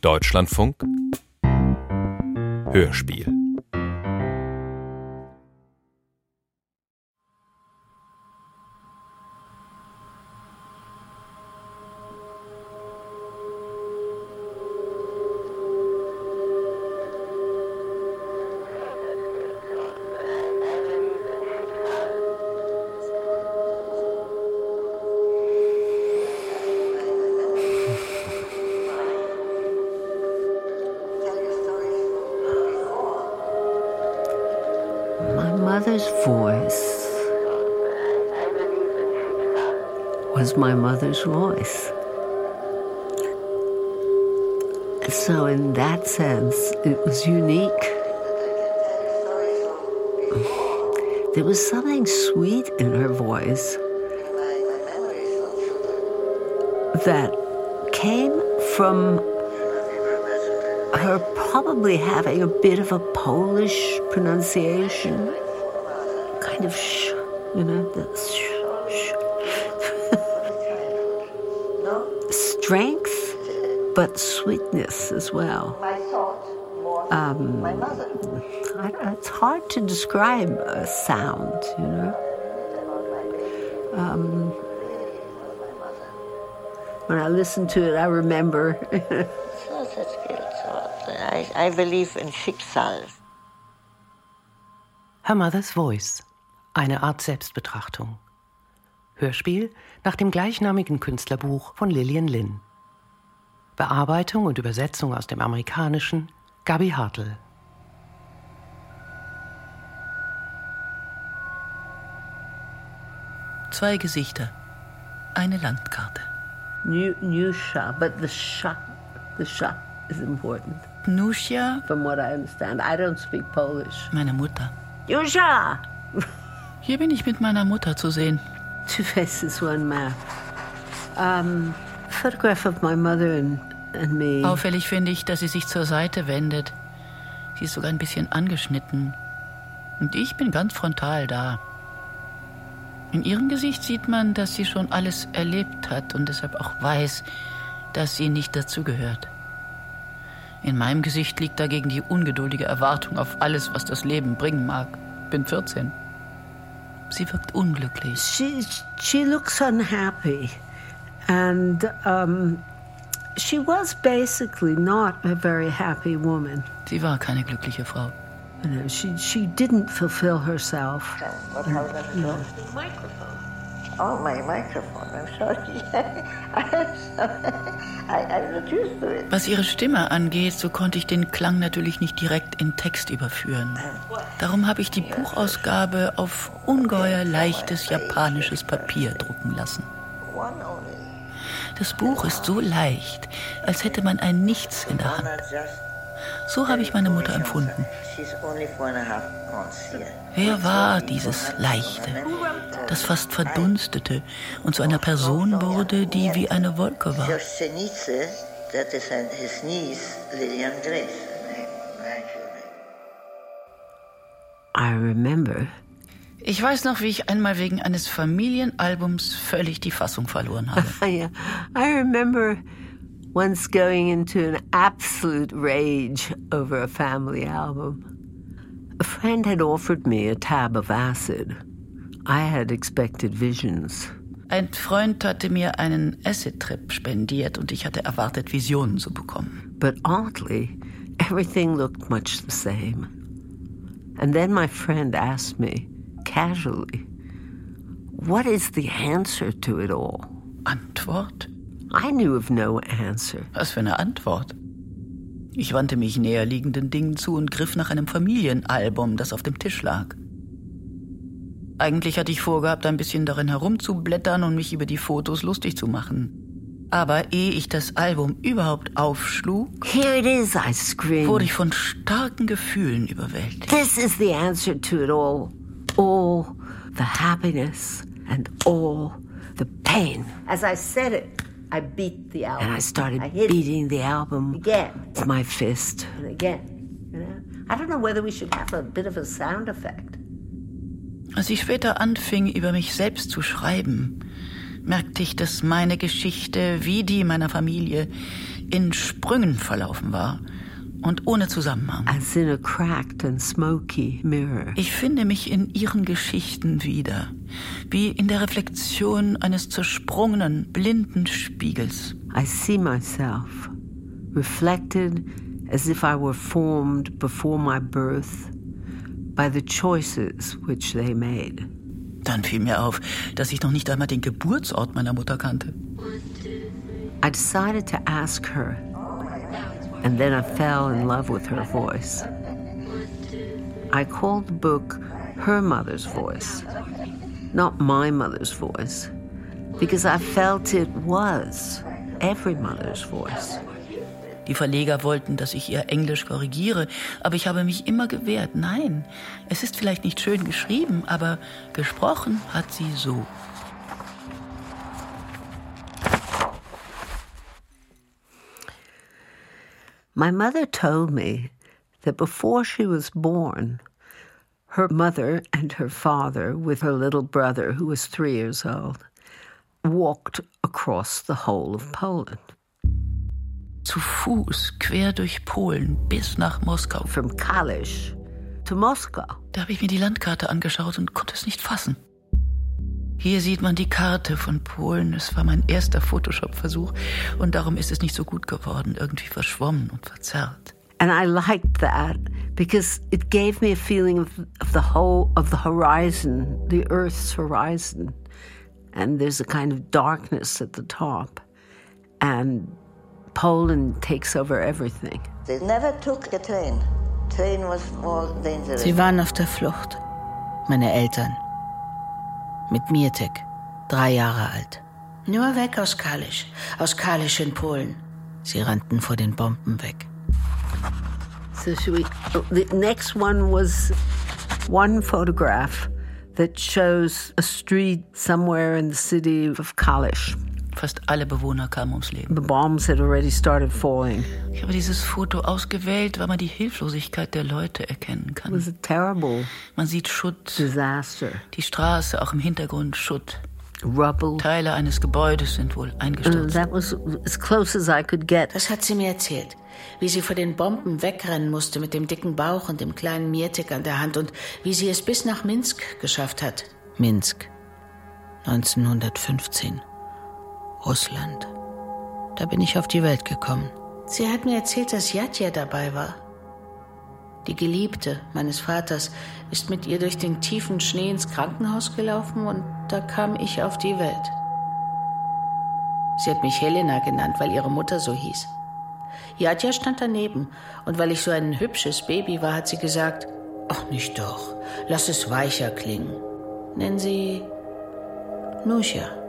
Deutschlandfunk. Hörspiel voice. So, in that sense, it was unique. There was something sweet in her voice that came from her probably having a bit of a Polish pronunciation, kind of sh, you know, the sh. But sweetness as well. Um, it's hard to describe a sound, you know. Um, when I listen to it, I remember. I, I believe in Schicksal. Her Mother's Voice. Eine Art Selbstbetrachtung. Hörspiel nach dem gleichnamigen Künstlerbuch von Lillian Lynn. Bearbeitung und Übersetzung aus dem Amerikanischen Gabi Hartl. Zwei Gesichter, eine Landkarte. New, Nusha, but the sha, the sha is important. Nusia? From what I understand. I don't speak Polish. Meine Mutter. Nusha! Hier bin ich mit meiner Mutter zu sehen. Two faces, one map. Um, Auffällig finde ich, dass sie sich zur Seite wendet. Sie ist sogar ein bisschen angeschnitten. Und ich bin ganz frontal da. In ihrem Gesicht sieht man, dass sie schon alles erlebt hat und deshalb auch weiß, dass sie nicht dazugehört. In meinem Gesicht liegt dagegen die ungeduldige Erwartung auf alles, was das Leben bringen mag. Bin 14. Sie wirkt unglücklich. She, she looks unhappy. And um, she was basically not a very happy woman. Sie war keine glückliche Frau. You know, she, she didn't fulfill herself. What, how does it go? Microphone. Oh, my microphone. I'm sorry. I, I'm not used to it. Was ihre Stimme angeht, so konnte ich den Klang natürlich nicht direkt in Text überführen. Darum habe ich die Buchausgabe auf ungeheuer leichtes japanisches Papier drucken lassen. Das Buch ist so leicht, als hätte man ein Nichts in der Hand. So habe ich meine Mutter empfunden. Wer war dieses Leichte, das fast verdunstete und zu einer Person wurde, die wie eine Wolke war? I remember. Ich weiß noch, wie ich einmal wegen eines Familienalbums völlig die Fassung verloren habe. yeah. I remember once going into an absolute rage over a family album. A friend had offered me a tab of acid. I had expected visions. Ein Freund hatte mir einen Acid-Trip spendiert und ich hatte erwartet, Visionen zu bekommen. But oddly, everything looked much the same. And then my friend asked me, casually, what is the answer to it all? Antwort? I knew of no answer. Was für eine Antwort? Ich wandte mich näher liegenden Dingen zu und griff nach einem Familienalbum, das auf dem Tisch lag. Eigentlich hatte ich vorgehabt, ein bisschen darin herumzublättern und mich über die Fotos lustig zu machen. Aber ehe ich das Album überhaupt aufschlug, Here it is, I screamed. wurde ich von starken Gefühlen überwältigt. This is the answer to it all. All the happiness and all the pain. As I said it, I beat the album. And I started I beating the album again with my fist. And again. You know? I don't know whether we should have a bit of a sound effect. Als ich später anfing, über mich selbst zu schreiben, merkte ich, dass meine Geschichte wie die meiner Familie in Sprüngen verlaufen war und ohne Zusammenhang. As in a cracked and smoky mirror. Ich finde mich in ihren Geschichten wieder, wie in der Reflexion eines zersprungenen, blinden Spiegels. I see myself reflected as if I were formed before my birth by the choices which they made. Dann fiel mir auf, dass ich noch nicht einmal den Geburtsort meiner Mutter kannte. I decided to ask her, and then I fell in love with her voice. I called the book Her Mother's Voice, not my mother's voice, because I felt it was every mother's voice. Die Verleger wollten, dass ich ihr Englisch korrigiere, aber ich habe mich immer gewehrt. Nein, es ist vielleicht nicht schön geschrieben, aber gesprochen hat sie so. My mother told me that before she was born, her mother and her father, with her little brother, who was three years old, walked across the whole of Poland. zu Fuß quer durch Polen bis nach Moskau. From Kalisz to Moscow. Da habe ich mir die Landkarte angeschaut und konnte es nicht fassen. Hier sieht man die Karte von Polen. Es war mein erster Photoshop-Versuch und darum ist es nicht so gut geworden, irgendwie verschwommen und verzerrt. And I liked that because it gave me a feeling of, of the whole of the horizon, the Earth's horizon. And there's a kind of darkness at the top. And Poland takes over everything. They never took a train. Train was more dangerous. Sie waren auf der Flucht. Meine Eltern. Mit Mietek, drei Jahre alt. Nur weg aus Kalisz, aus Kalisz in Polen. Sie rannten vor den Bomben weg. So should we? The next one was one photograph that shows a street somewhere in the city of Kalisz. Fast alle Bewohner kamen ums Leben. The bombs had already started falling. Ich habe dieses Foto ausgewählt, weil man die Hilflosigkeit der Leute erkennen kann. It was a terrible man sieht Schutt. Disaster. Die Straße, auch im Hintergrund Schutt. Rubble. Teile eines Gebäudes sind wohl eingestürzt. that was as close as I could get. Das hat sie mir erzählt. Wie sie vor den Bomben wegrennen musste mit dem dicken Bauch und dem kleinen Mietek an der Hand und wie sie es bis nach Minsk geschafft hat. Minsk. 1915. Russland. Da bin ich auf die Welt gekommen. Sie hat mir erzählt, dass Jatja dabei war. Die Geliebte meines Vaters ist mit ihr durch den tiefen Schnee ins Krankenhaus gelaufen und da kam ich auf die Welt. Sie hat mich Helena genannt, weil ihre Mutter so hieß. Jatja stand daneben und weil ich so ein hübsches Baby war, hat sie gesagt, ach nicht doch, lass es weicher klingen. Nennen Sie Nuscha.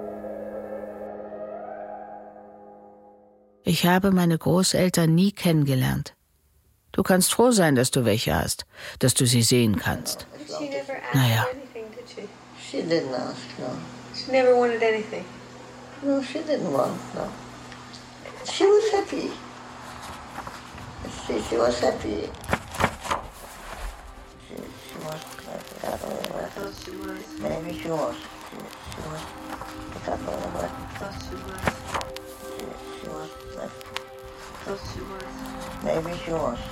Ich habe meine Großeltern nie kennengelernt. Du kannst froh sein, dass du welche hast, dass du sie sehen kannst. Naja. She didn't ask, no. She never wanted anything. No, she didn't want, no. She was happy. She, she was happy. She, she was. I don't know. Thought she was. Maybe she was. She, she was. I don't know. I she was. Maybe she was. She,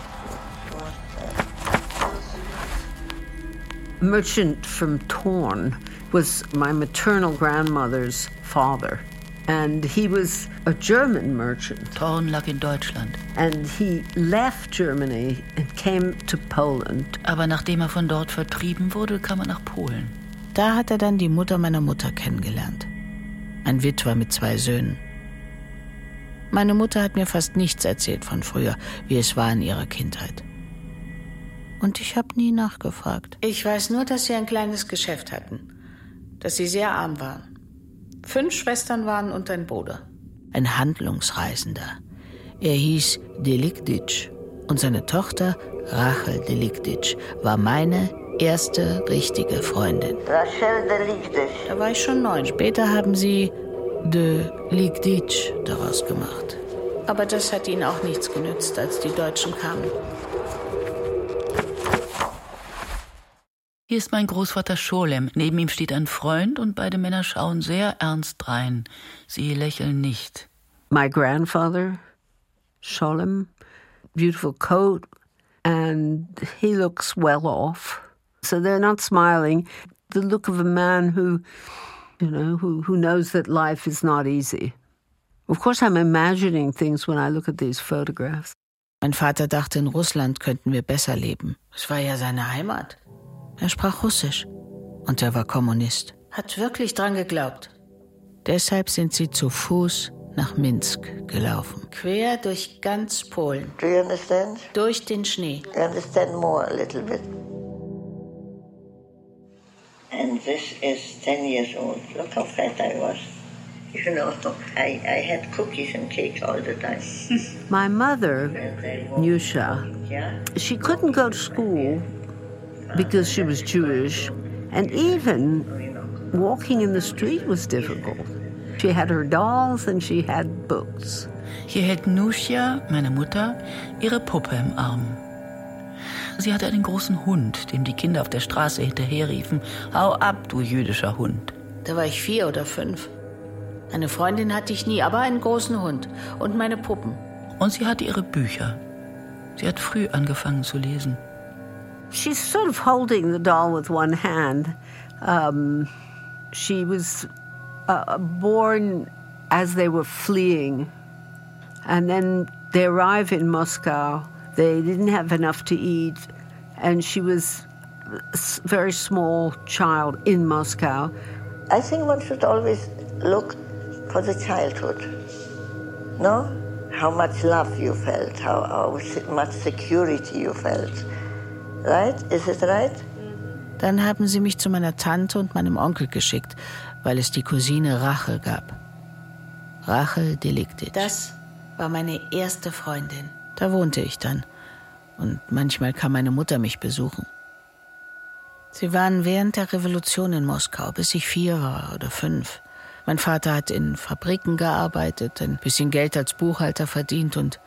she was. I thought she was. Merchant from Torn was my maternal grandmother's father. And he was a German merchant. Thorn lag in Deutschland. And he left Germany and came to Poland. Aber nachdem er von dort vertrieben wurde, kam er nach Polen. Da hat er dann die Mutter meiner Mutter kennengelernt. Ein Witwer mit zwei Söhnen. Meine Mutter hat mir fast nichts erzählt von früher, wie es war in ihrer Kindheit. Und ich habe nie nachgefragt. Ich weiß nur, dass sie ein kleines Geschäft hatten, dass sie sehr arm waren. Fünf Schwestern waren und ein Bruder. Ein Handlungsreisender. Er hieß Delikdic und seine Tochter Rachel Delikdic war meine erste richtige Freundin. Rachel Delikdic. Da war ich schon neun. Später haben sie de Ligdic daraus gemacht. Aber das hat ihnen auch nichts genützt, als die Deutschen kamen. Hier ist mein Großvater Scholem. Neben ihm steht ein Freund und beide Männer schauen sehr ernst rein. Sie lächeln nicht. My grandfather, Scholem, beautiful coat, and he looks well off. So they're not smiling. The look of a man who, you know, who, who knows that life is not easy. Of course, I'm imagining things when I look at these photographs. Mein Vater dachte, in Russland könnten wir besser leben. Es war ja seine Heimat. Er sprach Russisch. Und er war Kommunist. Hat wirklich dran geglaubt. Deshalb sind sie zu Fuß nach Minsk gelaufen. Quer durch ganz Polen. Do you understand? Durch den Schnee. I understand more a little bit. And this is 10 years old. Look how fat I was. You know, I, I had cookies and cake all the time. My mother, Nusha, Yeah? she couldn't go to school because she was Jewish, and even walking in the street was difficult. She had her dolls and she had books. Hier hält Nusha, meine Mutter, ihre Puppe im Arm. Sie hatte einen großen Hund, dem die Kinder auf der Straße hinterherriefen: Hau ab, du jüdischer Hund. Da war ich vier oder fünf. Eine Freundin hatte ich nie, aber einen großen Hund und meine Puppen. Und sie hatte ihre Bücher. Sie hat früh angefangen zu lesen. She's sort of holding the doll with one hand. Um, she was uh, born as they were fleeing. And then they arrive in Moscow. They didn't have enough to eat. And she was a s- very small child in Moscow. I think one should always look for the childhood. No? How much love you felt, how, how much security you felt. Right? Is it right? Dann haben sie mich zu meiner Tante und meinem Onkel geschickt, weil es die Cousine Rachel gab. Rachel Deliktic. Das war meine erste Freundin. Da wohnte ich dann. Und manchmal kam meine Mutter mich besuchen. Sie waren während der Revolution in Moskau, bis ich vier war oder fünf. Mein Vater hat in Fabriken gearbeitet, ein bisschen Geld als Buchhalter verdient und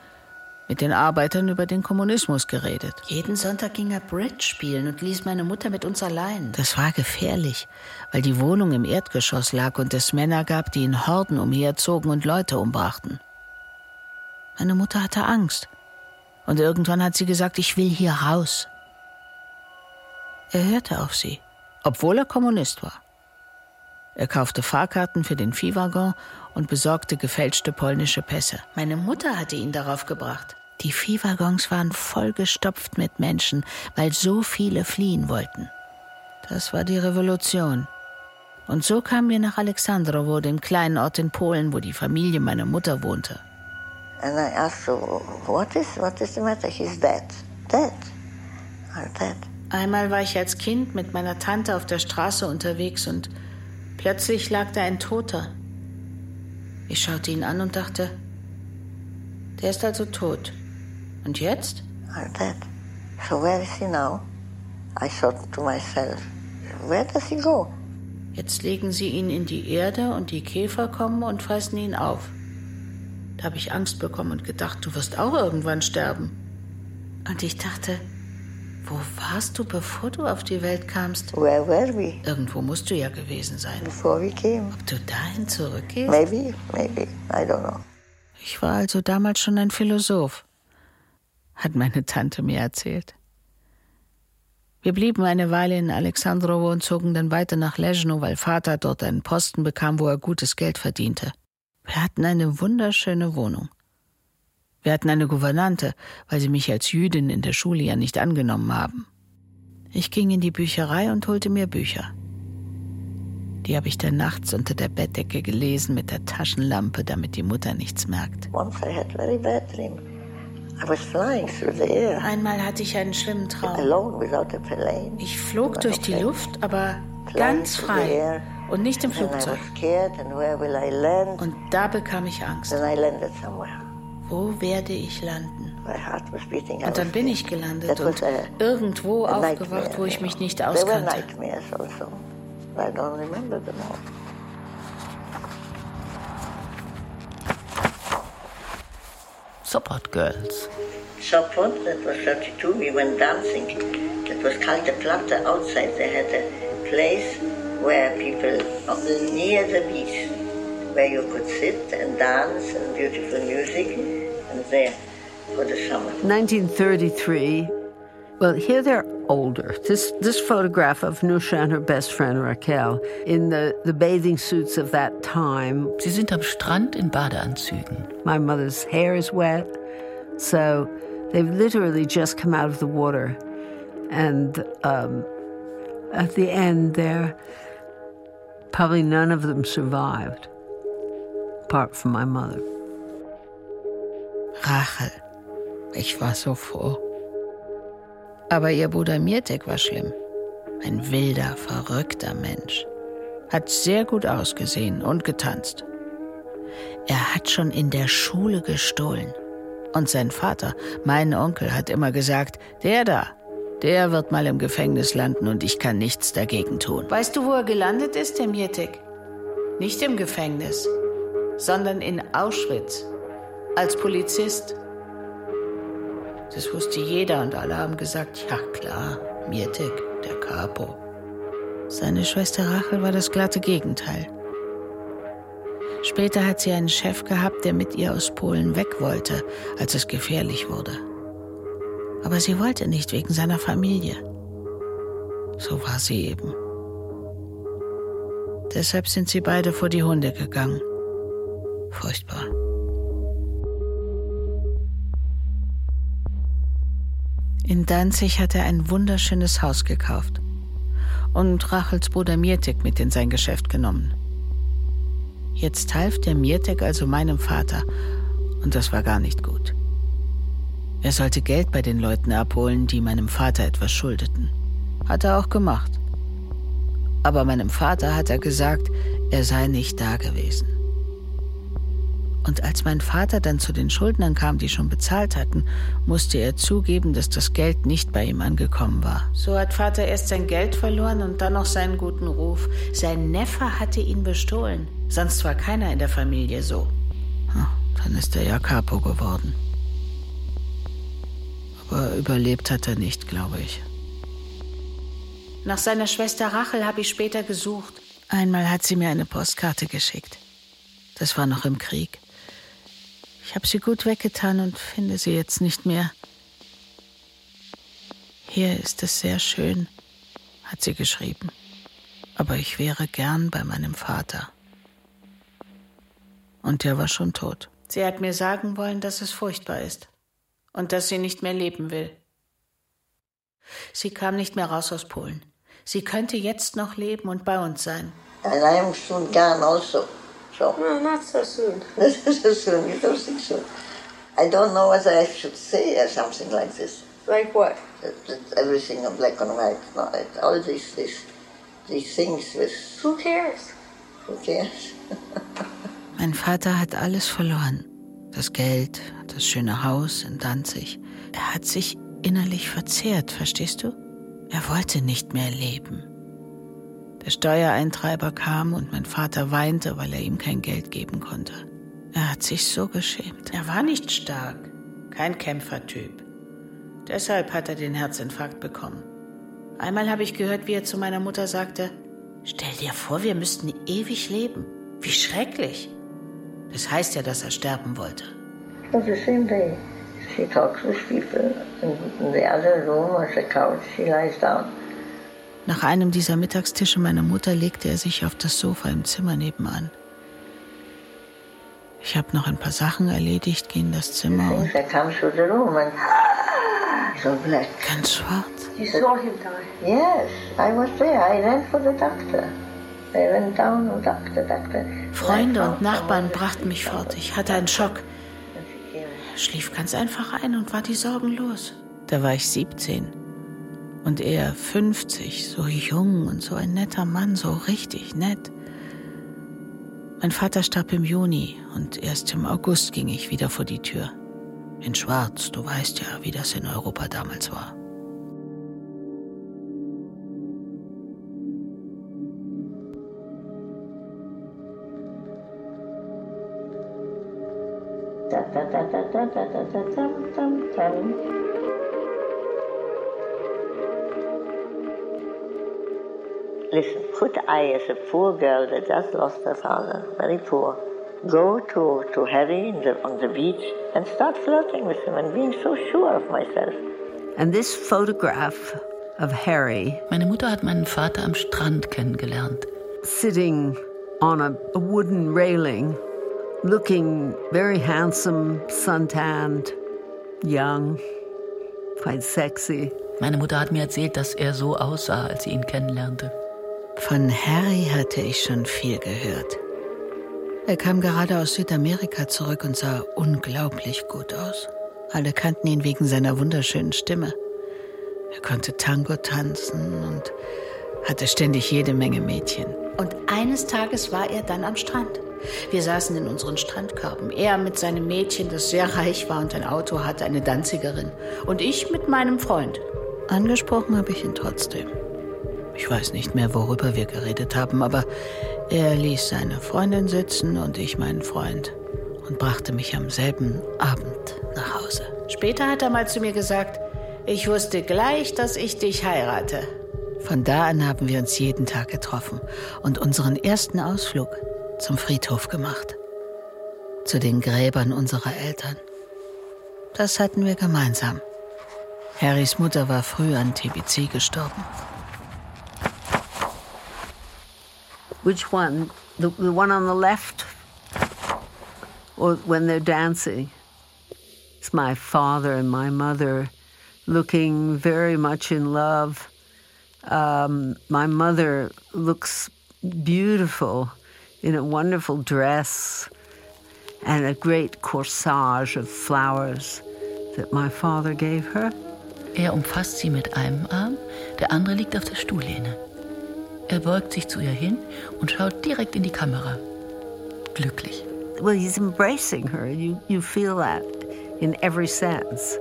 mit den Arbeitern über den Kommunismus geredet. Jeden Sonntag ging er Bridge spielen und ließ meine Mutter mit uns allein. Das war gefährlich, weil die Wohnung im Erdgeschoss lag und es Männer gab, die in Horden umherzogen und Leute umbrachten. Meine Mutter hatte Angst. Und irgendwann hat sie gesagt, ich will hier raus. Er hörte auf sie, obwohl er Kommunist war. Er kaufte Fahrkarten für den Viehwaggon und besorgte gefälschte polnische Pässe. Meine Mutter hatte ihn darauf gebracht. Die Viehwaggons waren vollgestopft mit Menschen, weil so viele fliehen wollten. Das war die Revolution. Und so kamen wir nach Alexandrowo, dem kleinen Ort in Polen, wo die Familie meiner Mutter wohnte. And I asked what is, what is the matter? He's dead. Dead. I'm dead. Einmal war ich als Kind mit meiner Tante auf der Straße unterwegs und plötzlich lag da ein Toter. Ich schaute ihn an und dachte, der ist also tot. Und jetzt? I'm dead. So where is he now? I thought to myself, where does he go? Jetzt legen sie ihn in die Erde und die Käfer kommen und fressen ihn auf. Da habe ich Angst bekommen und gedacht, du wirst auch irgendwann sterben. Und ich dachte, wo warst du, bevor du auf die Welt kamst? Where were we Irgendwo musst du ja gewesen sein. before we came? Ob du dahin zurückgehst? Maybe, maybe. I don't know. Ich war also damals schon ein Philosoph, hat meine Tante mir erzählt. Wir blieben eine Weile in Alexandrowo und zogen dann weiter nach Lezhno, weil Vater dort einen Posten bekam, wo er gutes Geld verdiente. Wir hatten eine wunderschöne Wohnung. Wir hatten eine Gouvernante, weil sie mich als Jüdin in der Schule ja nicht angenommen haben. Ich ging in die Bücherei und holte mir Bücher. Die habe ich dann nachts unter der Bettdecke gelesen mit der Taschenlampe, damit die Mutter nichts merkt. Einmal hatte ich einen schlimmen Traum. Ich flog durch die Luft, aber ganz frei und nicht im Flugzeug. Und da bekam ich Angst. Wo werde ich landen? Und dann bin ich gelandet und irgendwo aufgewacht, wo ich mich nicht auskannte. Support Girls. Support, that was 32, we went dancing. That was kalte Platte outside, they had a place where people near the beach, where you could sit and dance and beautiful music, and there for the summer. 1933. Well, here they're older. This this photograph of Nusha and her best friend Raquel in the, the bathing suits of that time. Sie sind am Strand in Badeanzügen. My mother's hair is wet, so they've literally just come out of the water, and um, at the end, there probably none of them survived, apart from my mother. Rachel. Ich war so froh. Aber ihr Bruder Mirtek war schlimm. Ein wilder, verrückter Mensch. Hat sehr gut ausgesehen und getanzt. Er hat schon in der Schule gestohlen. Und sein Vater, mein Onkel, hat immer gesagt, der da, der wird mal im Gefängnis landen und ich kann nichts dagegen tun. Weißt du, wo er gelandet ist, der Mirtek? Nicht im Gefängnis, sondern in Auschwitz. Als Polizist. Das wusste jeder und alle haben gesagt, ja klar, Mirtek, der Capo. Seine Schwester Rachel war das glatte Gegenteil. Später hat sie einen Chef gehabt, der mit ihr aus Polen weg wollte, als es gefährlich wurde. Aber sie wollte nicht wegen seiner Familie. So war sie eben. Deshalb sind sie beide vor die Hunde gegangen. Furchtbar. In Danzig hat er ein wunderschönes Haus gekauft und Rachels Bruder Mirtek mit in sein Geschäft genommen. Jetzt half der Mirtek also meinem Vater und das war gar nicht gut. Er sollte Geld bei den Leuten abholen, die meinem Vater etwas schuldeten. Hat er auch gemacht. Aber meinem Vater hat er gesagt, er sei nicht da gewesen. Und als mein Vater dann zu den Schuldnern kam, die schon bezahlt hatten, musste er zugeben, dass das Geld nicht bei ihm angekommen war. So hat Vater erst sein Geld verloren und dann noch seinen guten Ruf. Sein Neffe hatte ihn bestohlen. Sonst war keiner in der Familie so. Dann ist er ja Capo geworden. Aber überlebt hat er nicht, glaube ich. Nach seiner Schwester Rachel habe ich später gesucht. Einmal hat sie mir eine Postkarte geschickt. Das war noch im Krieg. Ich habe sie gut weggetan und finde sie jetzt nicht mehr. Hier ist es sehr schön, hat sie geschrieben. Aber ich wäre gern bei meinem Vater. Und der war schon tot. Sie hat mir sagen wollen, dass es furchtbar ist und dass sie nicht mehr leben will. Sie kam nicht mehr raus aus Polen. Sie könnte jetzt noch leben und bei uns sein. And I am soon gone also. So. No, not so soon. Is so soon. You don't think so? I don't know whether I should say or something like this. Like what? That, that everything in black and white. No, it, all these, these, these things with. Who cares? Who cares? Mein Vater hat alles verloren. Das Geld, das schöne Haus in Danzig. Er hat sich innerlich verzehrt, verstehst du? Er wollte nicht mehr leben. Der Steuereintreiber kam und mein Vater weinte, weil er ihm kein Geld geben konnte. Er hat sich so geschämt. Er war nicht stark, kein Kämpfertyp. Deshalb hat er den Herzinfarkt bekommen. Einmal habe ich gehört, wie er zu meiner Mutter sagte, stell dir vor, wir müssten ewig leben. Wie schrecklich. Das heißt ja, dass er sterben wollte. Was the same day. She talks with people. In the other room on the couch, she lies down. Nach einem dieser Mittagstische meiner Mutter legte er sich auf das Sofa im Zimmer nebenan. Ich habe noch ein paar Sachen erledigt, ging in das Zimmer und so black. ganz schwarz. You saw him die. Yes, I was there. I ran for the doctor. I went down and doctor, doctor. Freunde und Nachbarn brachten mich fort. Ich hatte einen Schock. And she came. Er schlief ganz einfach ein und war die Sorgen los. Da war ich 17 und er 50, so jung und so ein netter Mann, so richtig nett. Mein Vater starb im Juni und erst im August ging ich wieder vor die Tür. In Schwarz, du weißt ja, wie das in Europa damals war. Listen, could I, as a poor girl that just lost her father, very poor, go to, to Harry the, on the beach and start flirting with him and being so sure of myself? And this photograph of Harry. Meine Mutter hat meinen Vater am Strand kennengelernt. Sitting on a, a wooden railing, looking very handsome, suntanned, young, quite sexy. Meine Mutter hat mir erzählt, dass er so aussah, als sie ihn kennenlernte. Von Harry hatte ich schon viel gehört. Er kam gerade aus Südamerika zurück und sah unglaublich gut aus. Alle kannten ihn wegen seiner wunderschönen Stimme. Er konnte Tango tanzen und hatte ständig jede Menge Mädchen. Und eines Tages war er dann am Strand. Wir saßen in unseren Strandkörben. Er mit seinem Mädchen, das sehr reich war und ein Auto hatte, eine Danzigerin. Und ich mit meinem Freund. Angesprochen habe ich ihn trotzdem. Ich weiß nicht mehr, worüber wir geredet haben, aber er ließ seine Freundin sitzen und ich meinen Freund und brachte mich am selben Abend nach Hause. Später hat er mal zu mir gesagt, ich wusste gleich, dass ich dich heirate. Von da an haben wir uns jeden Tag getroffen und unseren ersten Ausflug zum Friedhof gemacht. Zu den Gräbern unserer Eltern. Das hatten wir gemeinsam. Harrys Mutter war früh an TBC gestorben. Which one? The, the one on the left? Or when they're dancing? It's my father and my mother looking very much in love. Um, my mother looks beautiful in a wonderful dress and a great corsage of flowers that my father gave her. Er umfasst sie mit einem Arm, der andere liegt auf der Stuhllehne. Er beugt sich zu ihr hin und schaut direkt in die Kamera. Glücklich. Well, he's embracing her. You, you feel that in every sense.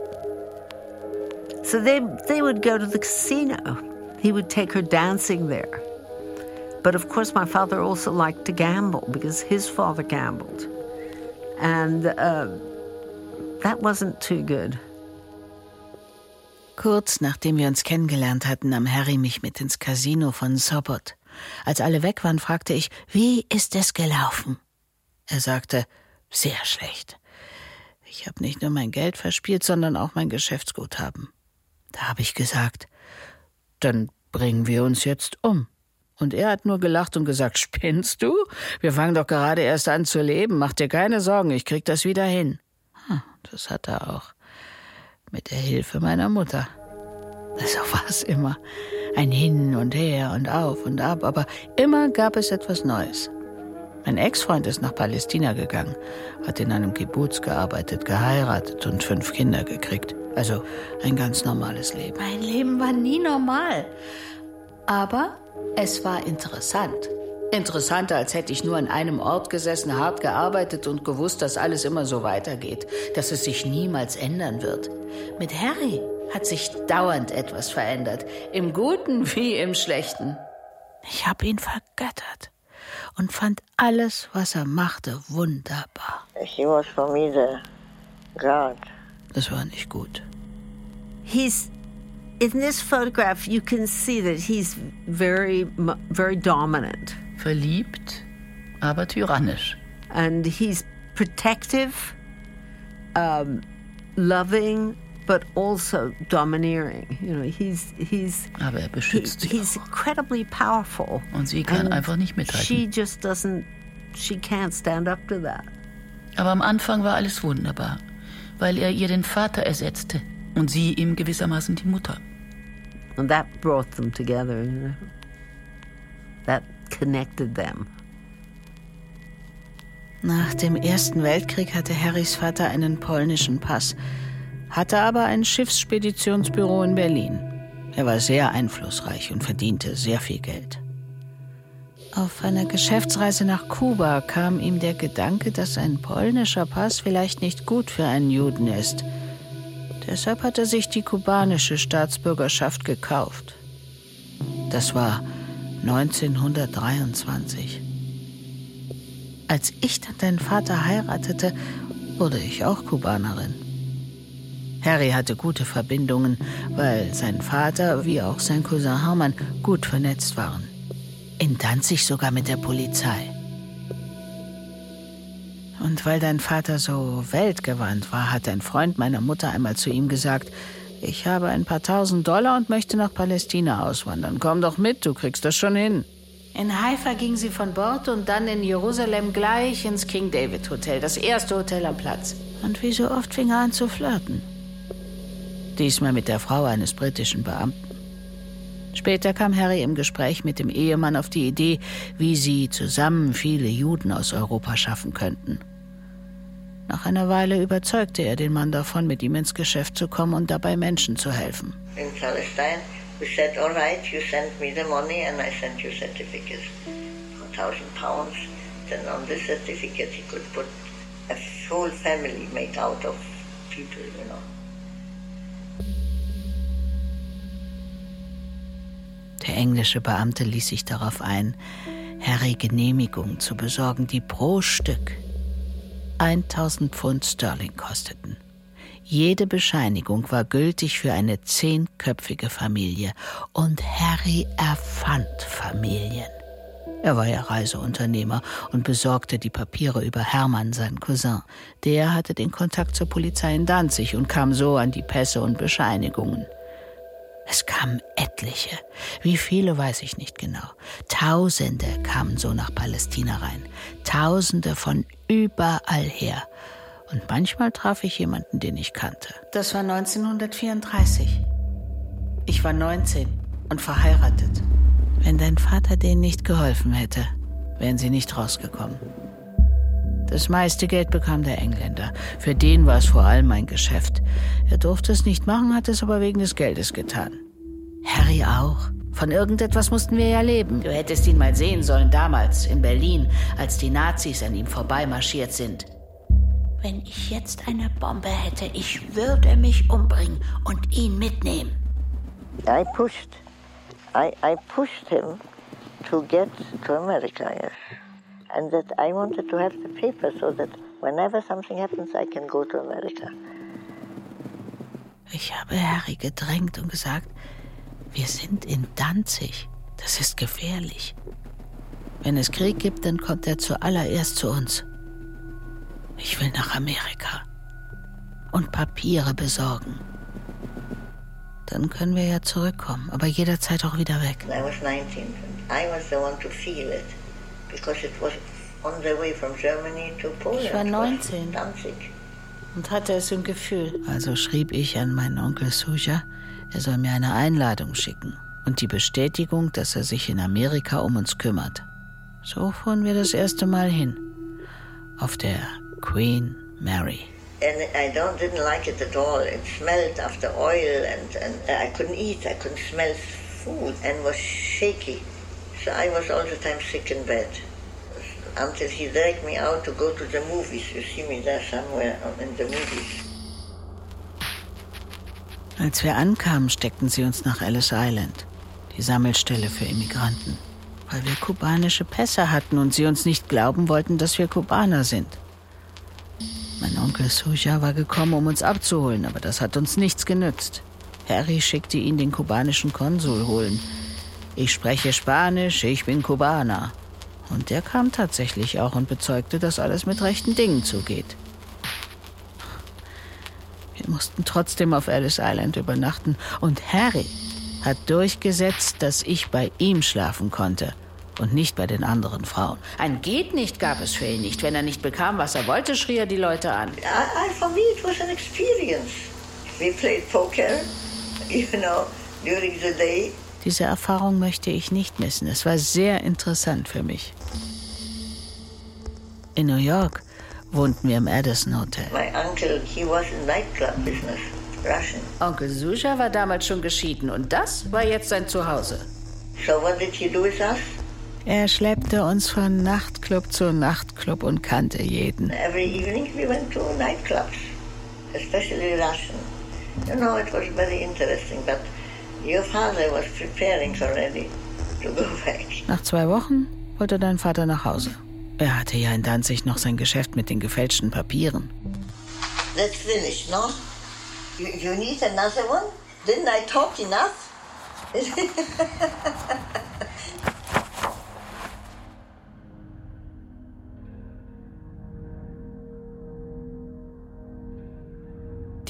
So they, they would go to the casino. He would take her dancing there. But of course, my father also liked to gamble because his father gambled. And uh, that wasn't too good. Kurz nachdem wir uns kennengelernt hatten, nahm Harry mich mit ins Casino von Sobot. Als alle weg waren, fragte ich, wie ist es gelaufen? Er sagte, sehr schlecht. Ich habe nicht nur mein Geld verspielt, sondern auch mein Geschäftsguthaben. Da habe ich gesagt, dann bringen wir uns jetzt um. Und er hat nur gelacht und gesagt, spinnst du? Wir fangen doch gerade erst an zu leben. Mach dir keine Sorgen, ich krieg das wieder hin. Hm, das hat er auch. Mit der Hilfe meiner Mutter. So war es immer. Ein Hin und Her und auf und ab, aber immer gab es etwas Neues. Mein Ex-Freund ist nach Palästina gegangen, hat in einem Kibbutz gearbeitet, geheiratet und fünf Kinder gekriegt. Also ein ganz normales Leben. Mein Leben war nie normal. Aber es war interessant. Interessanter, als hätte ich nur an einem Ort gesessen, hart gearbeitet und gewusst, dass alles immer so weitergeht, dass es sich niemals ändern wird. Mit Harry hat sich dauernd etwas verändert, im Guten wie im Schlechten. Ich habe ihn vergöttert und fand alles, was er machte, wunderbar. He was for me the God. Das war nicht gut. He's in this photograph. You can see that he's very, very dominant. Verliebt, aber tyrannisch. And he's protective, um, loving, but also domineering. You know, he's he's. Aber er beschützt he, sie He's auch. incredibly powerful. Und sie kann And einfach nicht mithalten. She just doesn't. She can't stand up to that. Aber am Anfang war alles wunderbar, weil er ihr den Vater ersetzte und sie ihm gewissermaßen die Mutter. And that brought them together. You know? That connected them. Nach dem Ersten Weltkrieg hatte Harrys Vater einen polnischen Pass, hatte aber ein Schiffsspeditionsbüro in Berlin. Er war sehr einflussreich und verdiente sehr viel Geld. Auf einer Geschäftsreise nach Kuba kam ihm der Gedanke, dass ein polnischer Pass vielleicht nicht gut für einen Juden ist. Deshalb hat er sich die kubanische Staatsbürgerschaft gekauft. Das war 1923. Als ich dann deinen Vater heiratete, wurde ich auch Kubanerin. Harry hatte gute Verbindungen, weil sein Vater wie auch sein Cousin Hermann gut vernetzt waren. In Danzig sogar mit der Polizei. Und weil dein Vater so weltgewandt war, hat ein Freund meiner Mutter einmal zu ihm gesagt, ich habe ein paar tausend Dollar und möchte nach Palästina auswandern. Komm doch mit, du kriegst das schon hin. In Haifa ging sie von Bord und dann in Jerusalem gleich ins King David Hotel, das erste Hotel am Platz. Und wie so oft fing er an zu flirten. Diesmal mit der Frau eines britischen Beamten. Später kam Harry im Gespräch mit dem Ehemann auf die Idee, wie sie zusammen viele Juden aus Europa schaffen könnten. Nach einer Weile überzeugte er den Mann davon, mit ihm ins Geschäft zu kommen und dabei Menschen zu helfen. In Palestine, we said, all right, you send me the money and I send you certificates for thousand pounds. Then on this certificate he could put a whole family made out of people, you know. Der englische Beamte ließ sich darauf ein, Harry Genehmigungen zu besorgen, die pro Stück 1000 Pfund Sterling kosteten. Jede Bescheinigung war gültig für eine zehnköpfige Familie und Harry erfand Familien. Er war ja Reiseunternehmer und besorgte die Papiere über Hermann, seinen Cousin. Der hatte den Kontakt zur Polizei in Danzig und kam so an die Pässe und Bescheinigungen. Es kamen etliche. Wie viele weiß ich nicht genau. Tausende kamen so nach Palästina rein. Tausende von überall her. Und manchmal traf ich jemanden, den ich kannte. Das war 1934. Ich war 19 und verheiratet. Wenn dein Vater denen nicht geholfen hätte, wären sie nicht rausgekommen. Das meiste Geld bekam der Engländer. Für den war es vor allem ein Geschäft. Er durfte es nicht machen, hat es aber wegen des Geldes getan. Harry auch. Von irgendetwas mussten wir ja leben. Du hättest ihn mal sehen sollen damals in Berlin, als die Nazis an ihm vorbeimarschiert sind. Wenn ich jetzt eine Bombe hätte, ich würde mich umbringen und ihn mitnehmen. I pushed, I, I pushed him to get to America, yes. And that I wanted to have the paper so that whenever something happens, I can go to America. Ich habe Harry gedrängt und gesagt, wir sind in Danzig. Das ist gefährlich. Wenn es Krieg gibt, dann kommt er zuallererst zu uns. Ich will nach Amerika und Papiere besorgen. Dann können wir ja zurückkommen, aber jederzeit auch wieder weg. I was 19. I was the one to feel it Ich war 19 und hatte es im Gefühl. Also schrieb ich an meinen Onkel Suja, er soll mir eine Einladung schicken und die Bestätigung, dass er sich in Amerika um uns kümmert. So fuhren wir das erste Mal hin. Auf der Queen Mary. And I don't, didn't like it at all. It smelled after oil and, and I couldn't eat. I couldn't smell food and was shaky. So I was all the time sick in bed. Until he dragged me out to go to the movies. You see me there somewhere in the movies. Als wir ankamen, steckten sie uns nach Ellis Island, die Sammelstelle für Immigranten, weil wir kubanische Pässe hatten und sie uns nicht glauben wollten, dass wir Kubaner sind. Mein Onkel Suja war gekommen, um uns abzuholen, aber das hat uns nichts genützt. Harry schickte ihn den kubanischen Konsul holen. Ich spreche Spanisch, ich bin Kubaner. Und der kam tatsächlich auch und bezeugte, dass alles mit rechten Dingen zugeht. Wir mussten trotzdem auf Ellis Island übernachten und Harry hat durchgesetzt, dass ich bei ihm schlafen konnte und nicht bei den anderen Frauen. Ein geht nicht gab es für ihn nicht. Wenn er nicht bekam, was er wollte, schrie er die Leute an. I, I, for me it was an experience. We played poker, you know, during the day. Diese Erfahrung möchte ich nicht missen. Es war sehr interessant für mich. In New York wohnten wir im Addison Hotel. My uncle, he was in nightclub business, Russian. Onkel Susha war damals schon geschieden und das war jetzt sein Zuhause. So what did he do with us? Er schleppte uns von Nachtclub zu Nachtclub und kannte jeden. Every evening we went to nightclubs, especially Russian. You know, it was very interesting, but Nach zwei Wochen wollte dein Vater nach Hause. Er hatte ja in Danzig noch sein Geschäft mit den gefälschten Papieren. That's finished, no? You, you need another one? Didn't I talk enough?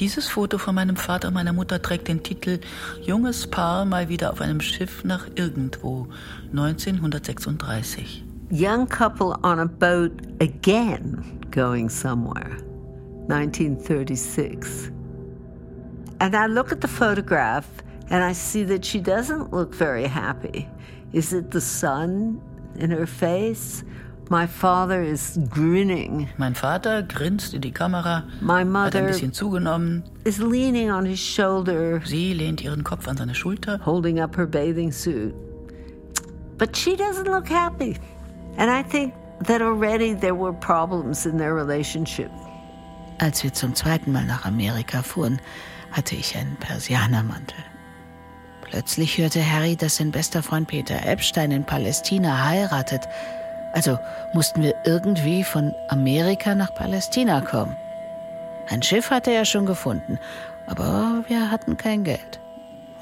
Dieses Foto von meinem Vater und meiner Mutter trägt den Titel Junges Paar mal wieder auf einem Schiff nach irgendwo 1936. Young couple on a boat again going somewhere 1936. And I look at the photograph and I see that she doesn't look very happy. Is it the sun in her face? My father is grinning. Mein Vater grinst in die Kamera, My mother hat ein bisschen zugenommen. Is leaning on his shoulder. Sie lehnt ihren Kopf an seine Schulter, holding up her bathing suit. But she doesn't look happy. And I think that already there were problems in their relationship. Als wir zum zweiten Mal nach Amerika fuhren, hatte ich einen Persianermantel. Plötzlich hörte Harry, dass sein bester Freund Peter Epstein in Palästina heiratet. Also mussten wir irgendwie von Amerika nach Palästina kommen. Ein Schiff hatte er schon gefunden, aber wir hatten kein Geld.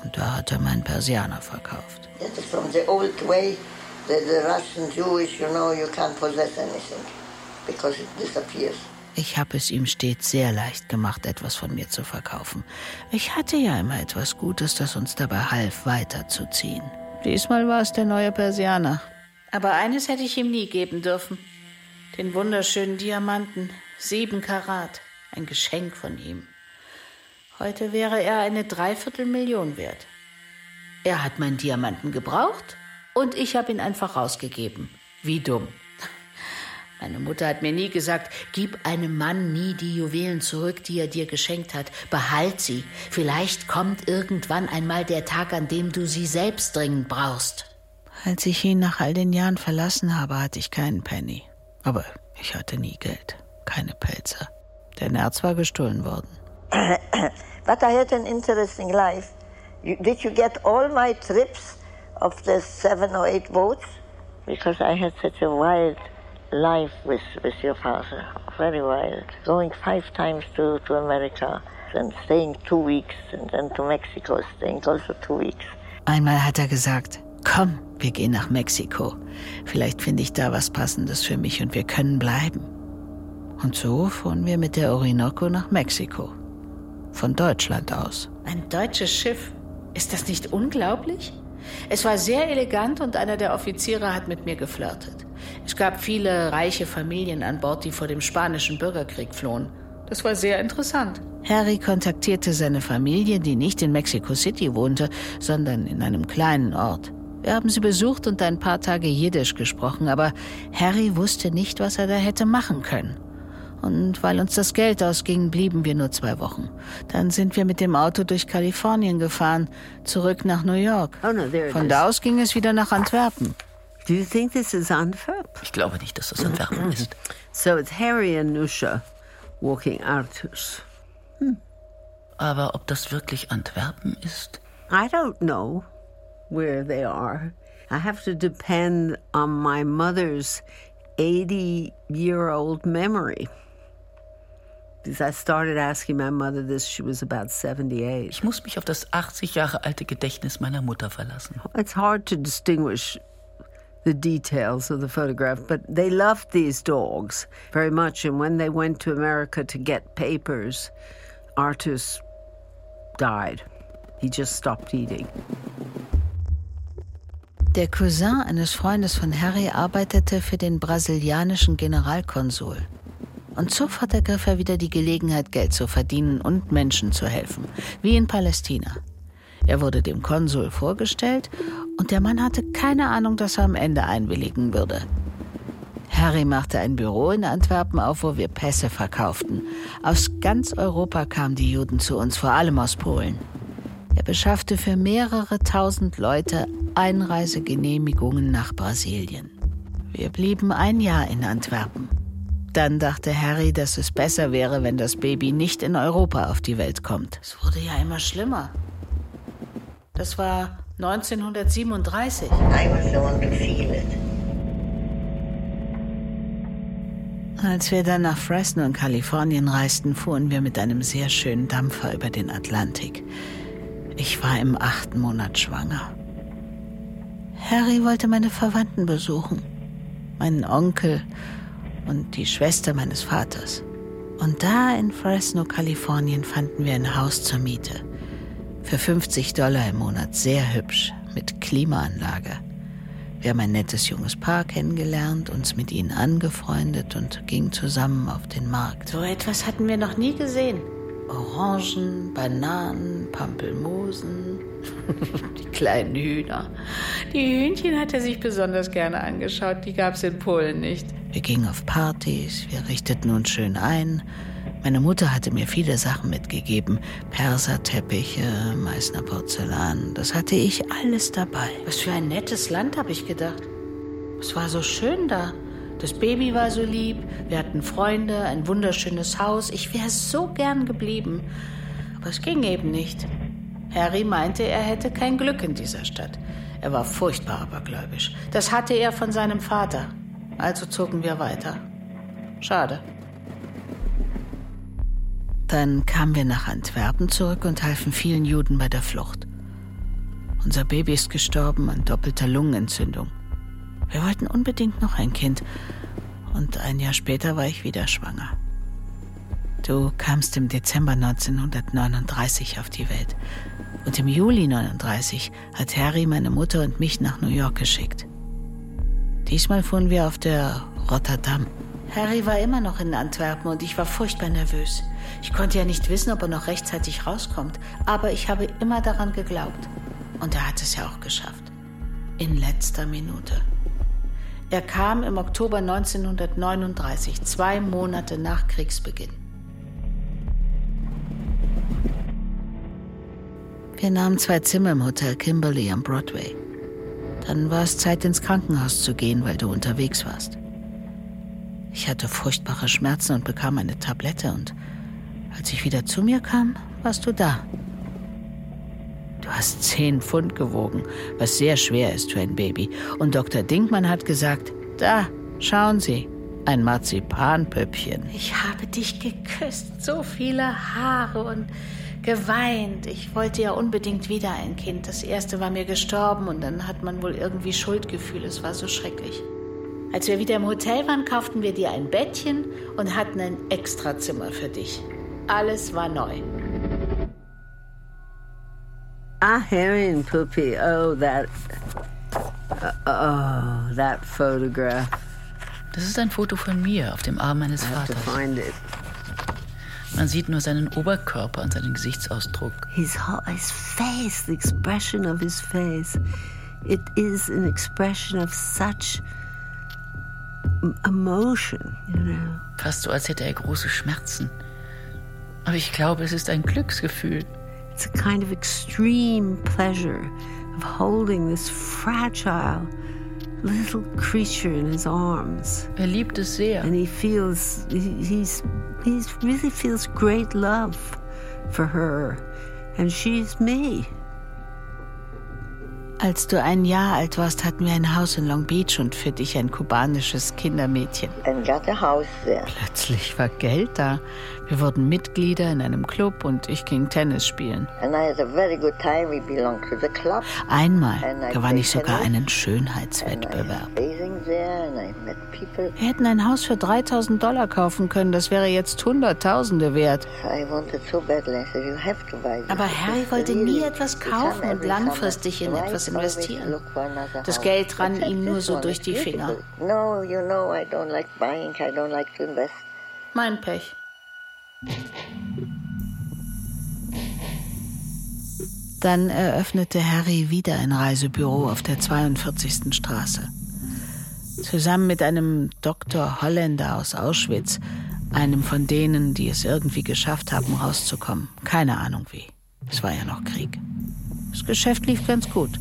Und da hat er meinen Persianer verkauft. From the old way, the, the Russian Jewish, you know, you can't possess anything because it disappears. Ich habe es ihm stets sehr leicht gemacht, etwas von mir zu verkaufen. Ich hatte ja immer etwas Gutes, das uns dabei half, weiterzuziehen. Diesmal war es der neue Persianer. Aber eines hätte ich ihm nie geben dürfen. Den wunderschönen Diamanten, sieben Karat, ein Geschenk von ihm. Heute wäre er eine Dreiviertelmillion wert. Er hat meinen Diamanten gebraucht und ich habe ihn einfach rausgegeben. Wie dumm. Meine Mutter hat mir nie gesagt, gib einem Mann nie die Juwelen zurück, die er dir geschenkt hat. Behalt sie. Vielleicht kommt irgendwann einmal der Tag, an dem du sie selbst dringend brauchst. Als ich ihn nach all den Jahren verlassen habe, hatte ich keinen Penny. Aber ich hatte nie Geld. Keine Pelze. Der Nerz war gestohlen worden. But I had an interesting life. You, did you get all my trips of the seven or eight boats? Because I had such a wild life with, with your father. Very wild. Going five times to, to America and staying two weeks and then to Mexico, staying also two weeks. Einmal hat er gesagt, komm, wir gehen nach Mexiko. Vielleicht finde ich da was Passendes für mich und wir können bleiben. Und so fuhren wir mit der Orinoco nach Mexiko. Von Deutschland aus. Ein deutsches Schiff. Ist das nicht unglaublich? Es war sehr elegant und einer der Offiziere hat mit mir geflirtet. Es gab viele reiche Familien an Bord, die vor dem spanischen Bürgerkrieg flohen. Das war sehr interessant. Harry kontaktierte seine Familie, die nicht in Mexico City wohnte, sondern in einem kleinen Ort. Wir haben sie besucht und ein paar Tage Jiddisch gesprochen, aber Harry wusste nicht, was er da hätte machen können. Und weil uns das Geld ausging, blieben wir nur zwei Wochen. Dann sind wir mit dem Auto durch Kalifornien gefahren, zurück nach New York. Oh no, Von da aus ging es wieder nach Antwerpen. Do you think this is Antwerp? Ich glaube nicht, dass das Antwerpen ist. So it's Harry and Nusha walking Artus. Hm. Aber ob das wirklich Antwerpen ist? I don't know where they are. I have to depend on my mother's 80 year old memory. Because I started asking my mother this, she was about 78. Ich muss mich auf das 80 Jahre alte Gedächtnis meiner Mutter verlassen. It's hard to distinguish the details of the photograph, but they loved these dogs very much. And when they went to America to get papers, Artus died. He just stopped eating. Der Cousin eines Freundes von Harry arbeitete für den brasilianischen Generalkonsul. Und sofort ergriff er wieder die Gelegenheit, Geld zu verdienen und Menschen zu helfen, wie in Palästina. Er wurde dem Konsul vorgestellt und der Mann hatte keine Ahnung, dass er am Ende einwilligen würde. Harry machte ein Büro in Antwerpen auf, wo wir Pässe verkauften. Aus ganz Europa kamen die Juden zu uns, vor allem aus Polen. Er beschaffte für mehrere tausend Leute Einreisegenehmigungen nach Brasilien. Wir blieben ein Jahr in Antwerpen. Dann dachte Harry, dass es besser wäre, wenn das Baby nicht in Europa auf die Welt kommt. Es wurde ja immer schlimmer. Das war 1937. I was the one to feel it. Als wir dann nach Fresno in Kalifornien reisten, fuhren wir mit einem sehr schönen Dampfer über den Atlantik. Ich war im achten Monat schwanger. Harry wollte meine Verwandten besuchen, meinen Onkel und die Schwester meines Vaters. Und da in Fresno, Kalifornien, fanden wir ein Haus zur Miete. Für 50 Dollar im Monat, sehr hübsch, mit Klimaanlage. Wir haben ein nettes junges Paar kennengelernt, uns mit ihnen angefreundet und gingen zusammen auf den Markt. So etwas hatten wir noch nie gesehen. Orangen, Bananen, Pampelmusen, die kleinen Hühner. Die Hühnchen hat er sich besonders gerne angeschaut, die gab es in Polen nicht. Wir gingen auf Partys, wir richteten uns schön ein. Meine Mutter hatte mir viele Sachen mitgegeben. Perserteppiche, Meißner Porzellan. Das hatte ich alles dabei. Was für ein nettes Land, habe ich gedacht. Es war so schön da. Das Baby war so lieb, wir hatten Freunde, ein wunderschönes Haus. Ich wäre so gern geblieben. Aber es ging eben nicht. Harry meinte, er hätte kein Glück in dieser Stadt. Er war furchtbar abergläubisch. Das hatte er von seinem Vater. Also zogen wir weiter. Schade. Dann kamen wir nach Antwerpen zurück und halfen vielen Juden bei der Flucht. Unser Baby ist gestorben an doppelter Lungenentzündung. Wir wollten unbedingt noch ein Kind. Und ein Jahr später war ich wieder schwanger. Du kamst im Dezember 1939 auf die Welt. Und im Juli 1939 hat Harry meine Mutter und mich nach New York geschickt. Diesmal fuhren wir auf der Rotterdam. Harry war immer noch in Antwerpen und ich war furchtbar nervös. Ich konnte ja nicht wissen, ob er noch rechtzeitig rauskommt, aber ich habe immer daran geglaubt. Und er hat es ja auch geschafft. In letzter Minute. Er kam im Oktober 1939, zwei Monate nach Kriegsbeginn. Wir nahmen zwei Zimmer im Hotel Kimberley am Broadway. Dann war es Zeit, ins Krankenhaus zu gehen, weil du unterwegs warst. Ich hatte furchtbare Schmerzen und bekam eine Tablette und als ich wieder zu mir kam, warst du da. Du hast zehn Pfund gewogen, was sehr schwer ist für ein Baby. Und Dr. Dinkmann hat gesagt, da, schauen Sie, ein Marzipanpüppchen. Ich habe dich geküsst, so viele Haare und geweint. Ich wollte ja unbedingt wieder ein Kind. Das erste war mir gestorben und dann hat man wohl irgendwie Schuldgefühl. Es war so schrecklich. Als wir wieder im Hotel waren, kauften wir dir ein Bettchen und hatten ein Extrazimmer für dich. Alles war neu. Ah, Heron Puppy. Oh, that. Oh, that photograph. Das ist ein Foto von mir auf dem Arm meines Vaters. Man sieht nur seinen Oberkörper und seinen Gesichtsausdruck. His, his face, the expression of his face. It is an expression of such emotion, you know. Fast so, als hätte er große Schmerzen. Aber ich glaube, es ist ein Glücksgefühl. It's a kind of extreme pleasure of holding this fragile little creature in his arms. Er liebt es sehr. And he feels he, he's he really feels great love for her, and she's me. Als du ein Jahr alt warst, hatten wir ein Haus in Long Beach und für dich ein kubanisches Kindermädchen. And got a house there. Plötzlich war Geld da. Wir wurden Mitglieder in einem Club und ich ging Tennis spielen. Einmal gewann ich sogar einen Schönheitswettbewerb. Wir hätten ein Haus für 3000 Dollar kaufen können. Das wäre jetzt Hunderttausende wert. Aber Harry wollte nie etwas kaufen und langfristig in etwas investieren. Das Geld rann ihm nur so durch die Finger. Mein Pech. Dann eröffnete Harry wieder ein Reisebüro auf der 42. Straße. Zusammen mit einem Doktor Holländer aus Auschwitz, einem von denen, die es irgendwie geschafft haben, rauszukommen. Keine Ahnung wie. Es war ja noch Krieg. Das Geschäft lief ganz gut.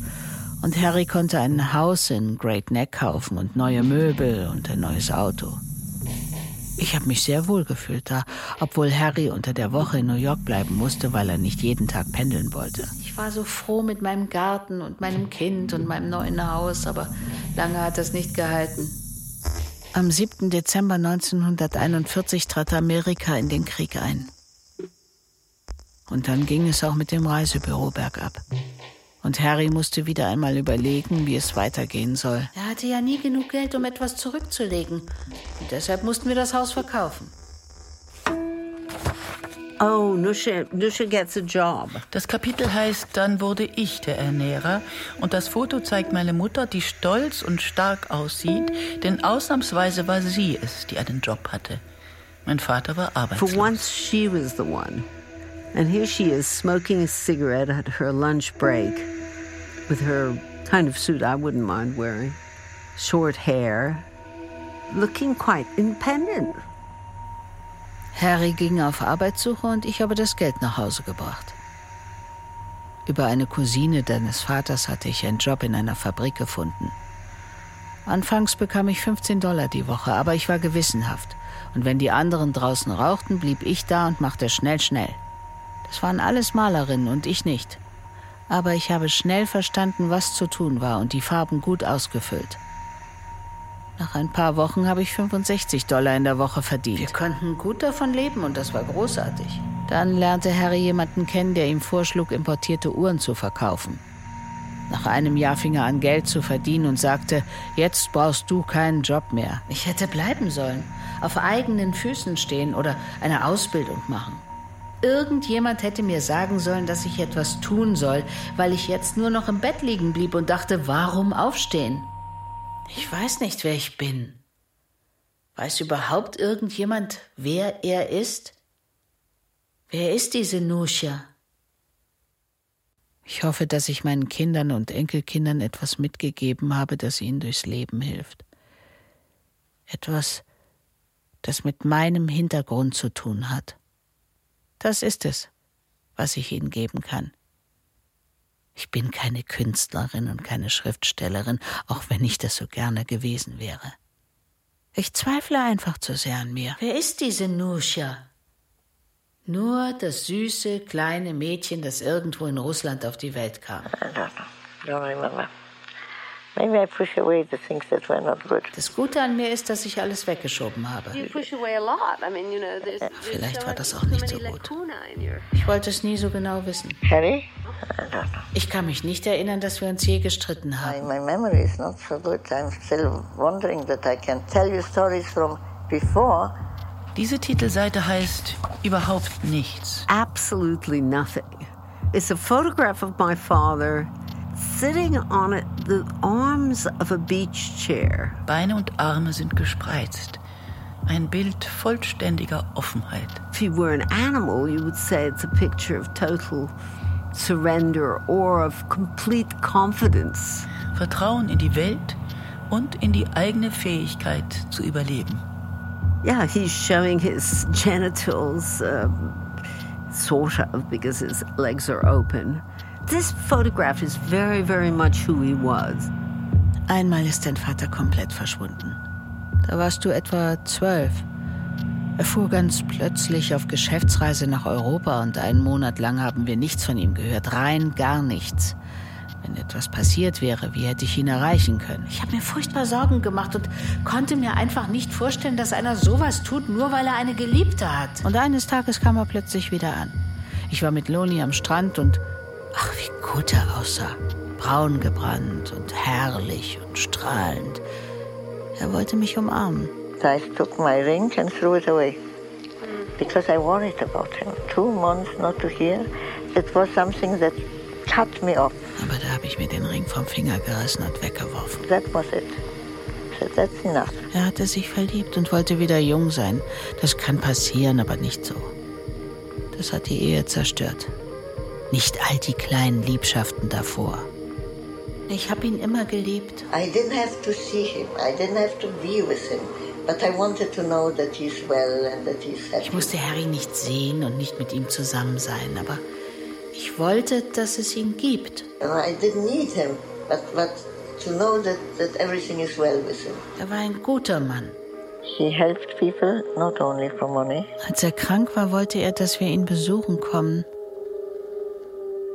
Und Harry konnte ein Haus in Great Neck kaufen und neue Möbel und ein neues Auto. Ich habe mich sehr wohl gefühlt da, obwohl Harry unter der Woche in New York bleiben musste, weil er nicht jeden Tag pendeln wollte. Ich war so froh mit meinem Garten und meinem Kind und meinem neuen Haus, aber lange hat das nicht gehalten. Am 7. Dezember 1941 trat Amerika in den Krieg ein. Und dann ging es auch mit dem Reisebüro bergab. Und Harry musste wieder einmal überlegen, wie es weitergehen soll. Er hatte ja nie genug Geld, um etwas zurückzulegen. Und deshalb mussten wir das Haus verkaufen. Oh, Nusha, Nusha gets a job. Das Kapitel heißt Dann wurde ich der Ernährer und das Foto zeigt meine Mutter, die stolz und stark aussieht, denn ausnahmsweise war sie es, die einen Job hatte. Mein Vater war arbeitslos. For once she was the one. And here she is smoking a cigarette at her lunch break with her kind of suit I wouldn't mind wearing, short hair, looking quite independent. Harry ging auf Arbeitssuche und ich habe das Geld nach Hause gebracht. Über eine Cousine deines Vaters hatte ich einen Job in einer Fabrik gefunden. Anfangs bekam ich 15 Dollar die Woche, aber ich war gewissenhaft. Und wenn die anderen draußen rauchten, blieb ich da und machte schnell, schnell. Das waren alles Malerinnen und ich nicht. Aber ich habe schnell verstanden, was zu tun war und die Farben gut ausgefüllt. Nach ein paar Wochen habe ich 65 Dollar in der Woche verdient. Wir konnten gut davon leben und das war großartig. Dann lernte Harry jemanden kennen, der ihm vorschlug, importierte Uhren zu verkaufen. Nach einem Jahr fing er an, Geld zu verdienen und sagte, jetzt brauchst du keinen Job mehr. Ich hätte bleiben sollen, auf eigenen Füßen stehen oder eine Ausbildung machen. Irgendjemand hätte mir sagen sollen, dass ich etwas tun soll, weil ich jetzt nur noch im Bett liegen blieb und dachte, warum aufstehen? Ich weiß nicht, wer ich bin. Weiß überhaupt irgendjemand, wer er ist? Wer ist diese Nuscha? Ich hoffe, dass ich meinen Kindern und Enkelkindern etwas mitgegeben habe, das ihnen durchs Leben hilft. Etwas, das mit meinem Hintergrund zu tun hat. Das ist es, was ich ihnen geben kann. Ich bin keine Künstlerin und keine Schriftstellerin, auch wenn ich das so gerne gewesen wäre. Ich zweifle einfach zu sehr an mir. Wer ist diese Nuscha? Nur das süße, kleine Mädchen, das irgendwo in Russland auf die Welt kam. Das Gute an mir ist, dass ich alles weggeschoben habe. Vielleicht war das auch nicht so gut. Ich wollte es nie so genau wissen. Harry? Ich kann mich nicht erinnern, dass wir uns je gestritten haben. My memory is not so good. I'm still wondering that I can tell you stories from before. Diese Titelseite heißt überhaupt nichts. Absolutely nothing. It's a photograph of my father sitting on it, the arms of a beach chair. Beine und Arme sind gespreizt. Ein Bild vollständiger Offenheit. If you were an animal, you would say it's a picture of total surrender or of complete confidence. Vertrauen in die Welt und in die eigene Fähigkeit zu überleben. Yeah, he's showing his genitals, um, sort of, because his legs are open. This photograph is very, very much who he was. Einmal ist dein Vater komplett verschwunden. Da warst du etwa zwölf. Er fuhr ganz plötzlich auf Geschäftsreise nach Europa und einen Monat lang haben wir nichts von ihm gehört, rein gar nichts. Wenn etwas passiert wäre, wie hätte ich ihn erreichen können? Ich habe mir furchtbar Sorgen gemacht und konnte mir einfach nicht vorstellen, dass einer sowas tut, nur weil er eine Geliebte hat. Und eines Tages kam er plötzlich wieder an. Ich war mit Loni am Strand und Ach, wie gut er aussah. Braun gebrannt und herrlich und strahlend. Er wollte mich umarmen. I took my ring and threw it away because I worried about him. Two months not to hear. It was something that cut me off. Aber da habe ich mir den Ring vom Finger gerissen und weggeworfen. That was it. That's enough. Er hatte sich verliebt und wollte wieder jung sein. Das kann passieren, aber nicht so. Das hat die Ehe zerstört. Nicht all die kleinen Liebschaften davor. Ich habe ihn immer geliebt. I didn't have to see him. I didn't have to be with him. But I wanted to know that he's well and that he's happy. Ich musste Harry nicht sehen und nicht mit ihm zusammen sein, aber ich wollte, dass es ihn gibt. I didn't need him, but, but to know that, that everything is well with him. Er war ein guter Mann. He helped people, not only for money. Als er krank war, wollte er, dass wir ihn besuchen kommen.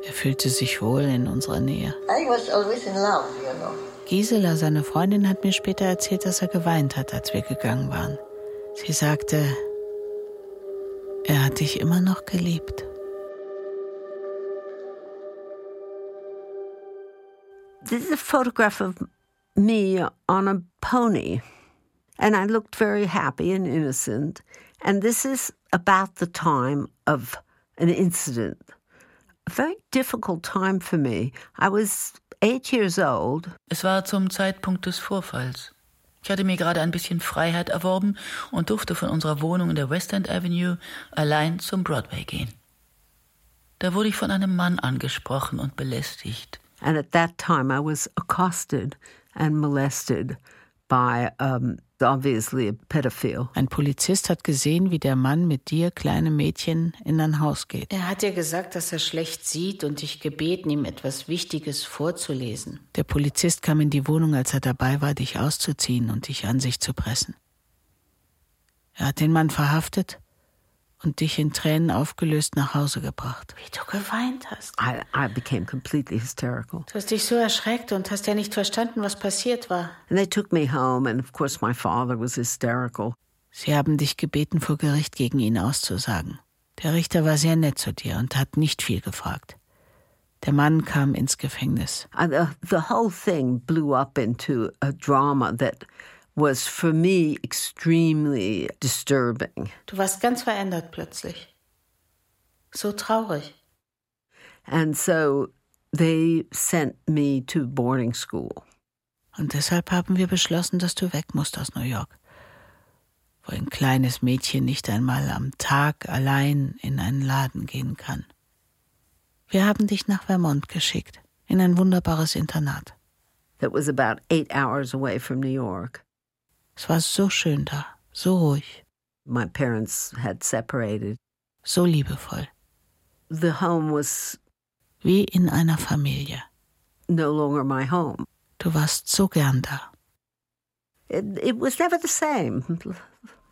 Er fühlte sich wohl in unserer Nähe. Love, you know. Gisela, seine Freundin, hat mir später erzählt, dass er geweint hat, als wir gegangen waren. Sie sagte, er hat dich immer noch geliebt. This is a photograph of me on a pony. And I looked very happy and innocent. And this is about the time of an incident. Very difficult time for me. I was eight years old. Es war zum Zeitpunkt des Vorfalls. Ich hatte mir gerade ein bisschen Freiheit erworben und durfte von unserer Wohnung in der West End Avenue allein zum Broadway gehen. Da wurde ich von einem Mann angesprochen und belästigt. And at that time I was accosted and molested by um, obviously a pedophile. Ein Polizist hat gesehen, wie der Mann mit dir, kleine Mädchen, in ein Haus geht. Er hat dir gesagt, dass er schlecht sieht und dich gebeten, ihm etwas Wichtiges vorzulesen. Der Polizist kam in die Wohnung, als er dabei war, dich auszuziehen und dich an sich zu pressen. Er hat den Mann verhaftet und dich in Tränen aufgelöst nach Hause gebracht. Wie du geweint hast. I, I became completely hysterical. Du hast dich so erschreckt und hast ja nicht verstanden, was passiert war. And they took me home and of course my father was hysterical. Sie haben dich gebeten, vor Gericht gegen ihn auszusagen. Der Richter war sehr nett zu dir und hat nicht viel gefragt. Der Mann kam ins Gefängnis. Uh, the, the whole thing blew up into a drama that was for me extremely disturbing. Du warst ganz verändert plötzlich. So traurig. And so they sent me to boarding school. Und deshalb haben wir beschlossen, dass du weg musst aus New York, wo ein kleines Mädchen nicht einmal am Tag allein in einen Laden gehen kann. Wir haben dich nach Vermont geschickt, in ein wunderbares Internat. That was about eight hours away from New York. Es war so schön da, so ruhig. My parents had separated. So liebevoll. The home was wie in einer Familie. No longer my home. Du warst so gern da. It, it was never the same.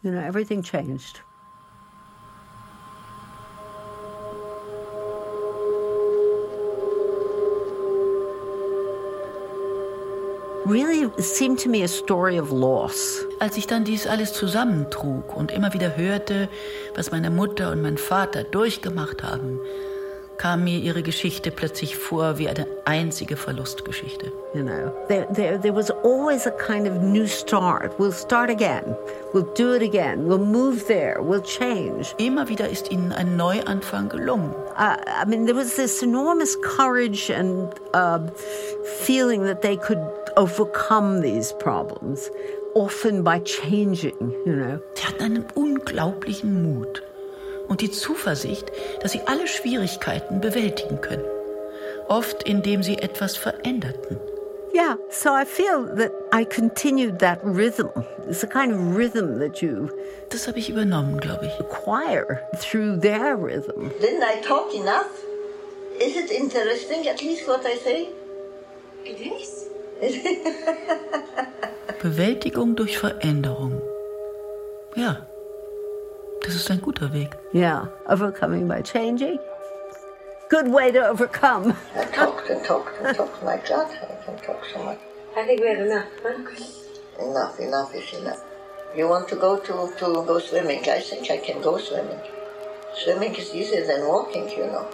You know, everything changed. Really seemed to me a story of loss. Als ich dann dies alles zusammentrug und immer wieder hörte, was meine Mutter und mein Vater durchgemacht haben, kam mir ihre Geschichte plötzlich vor wie eine einzige Verlustgeschichte. You know, there, there, there was always a kind of new start. We'll start again. We'll do it again. We'll move there. We'll change. Immer wieder ist ihnen ein Neuanfang gelungen. Uh, I mean, there was this enormous courage and uh, feeling that they could overcome these problems, often by changing, you know. Sie hatten einen unglaublichen Mut und die Zuversicht, dass sie alle Schwierigkeiten bewältigen können. Oft indem sie etwas veränderten. Yeah, so I feel that I continued that rhythm. It's a kind of rhythm that you. Das habe ich übernommen, glaube ich. Acquire through their rhythm. Didn't I talk enough? Is it interesting, at least what I say? It is. Bewältigung durch Veränderung. Ja, das ist ein guter Weg. Yeah, overcoming by changing. Good way to overcome. I talked and talked and talked. My God, I can talk so much. I think we have enough. Huh? Enough, enough is enough. You want to go to, to go swimming? I think I can go swimming. Swimming is easier than walking, you know.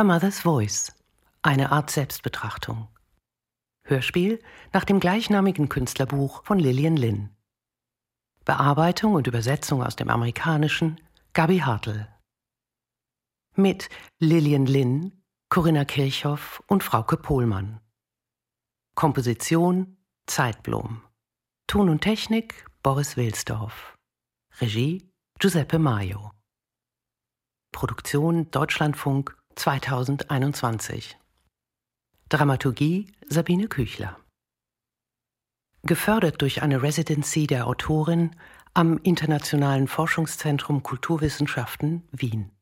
Her Mother's Voice, eine Art Selbstbetrachtung. Hörspiel nach dem gleichnamigen Künstlerbuch von Lillian Lynn. Bearbeitung und Übersetzung aus dem Amerikanischen Gabi Hartl. Mit Lillian Lynn, Corinna Kirchhoff und Frauke Pohlmann. Komposition Zeitblom. Ton und Technik Boris Wilsdorf. Regie Giuseppe Maio. Produktion Deutschlandfunk 2021. Dramaturgie Sabine Küchler. Gefördert durch eine Residency der Autorin am Internationalen Forschungszentrum Kulturwissenschaften Wien.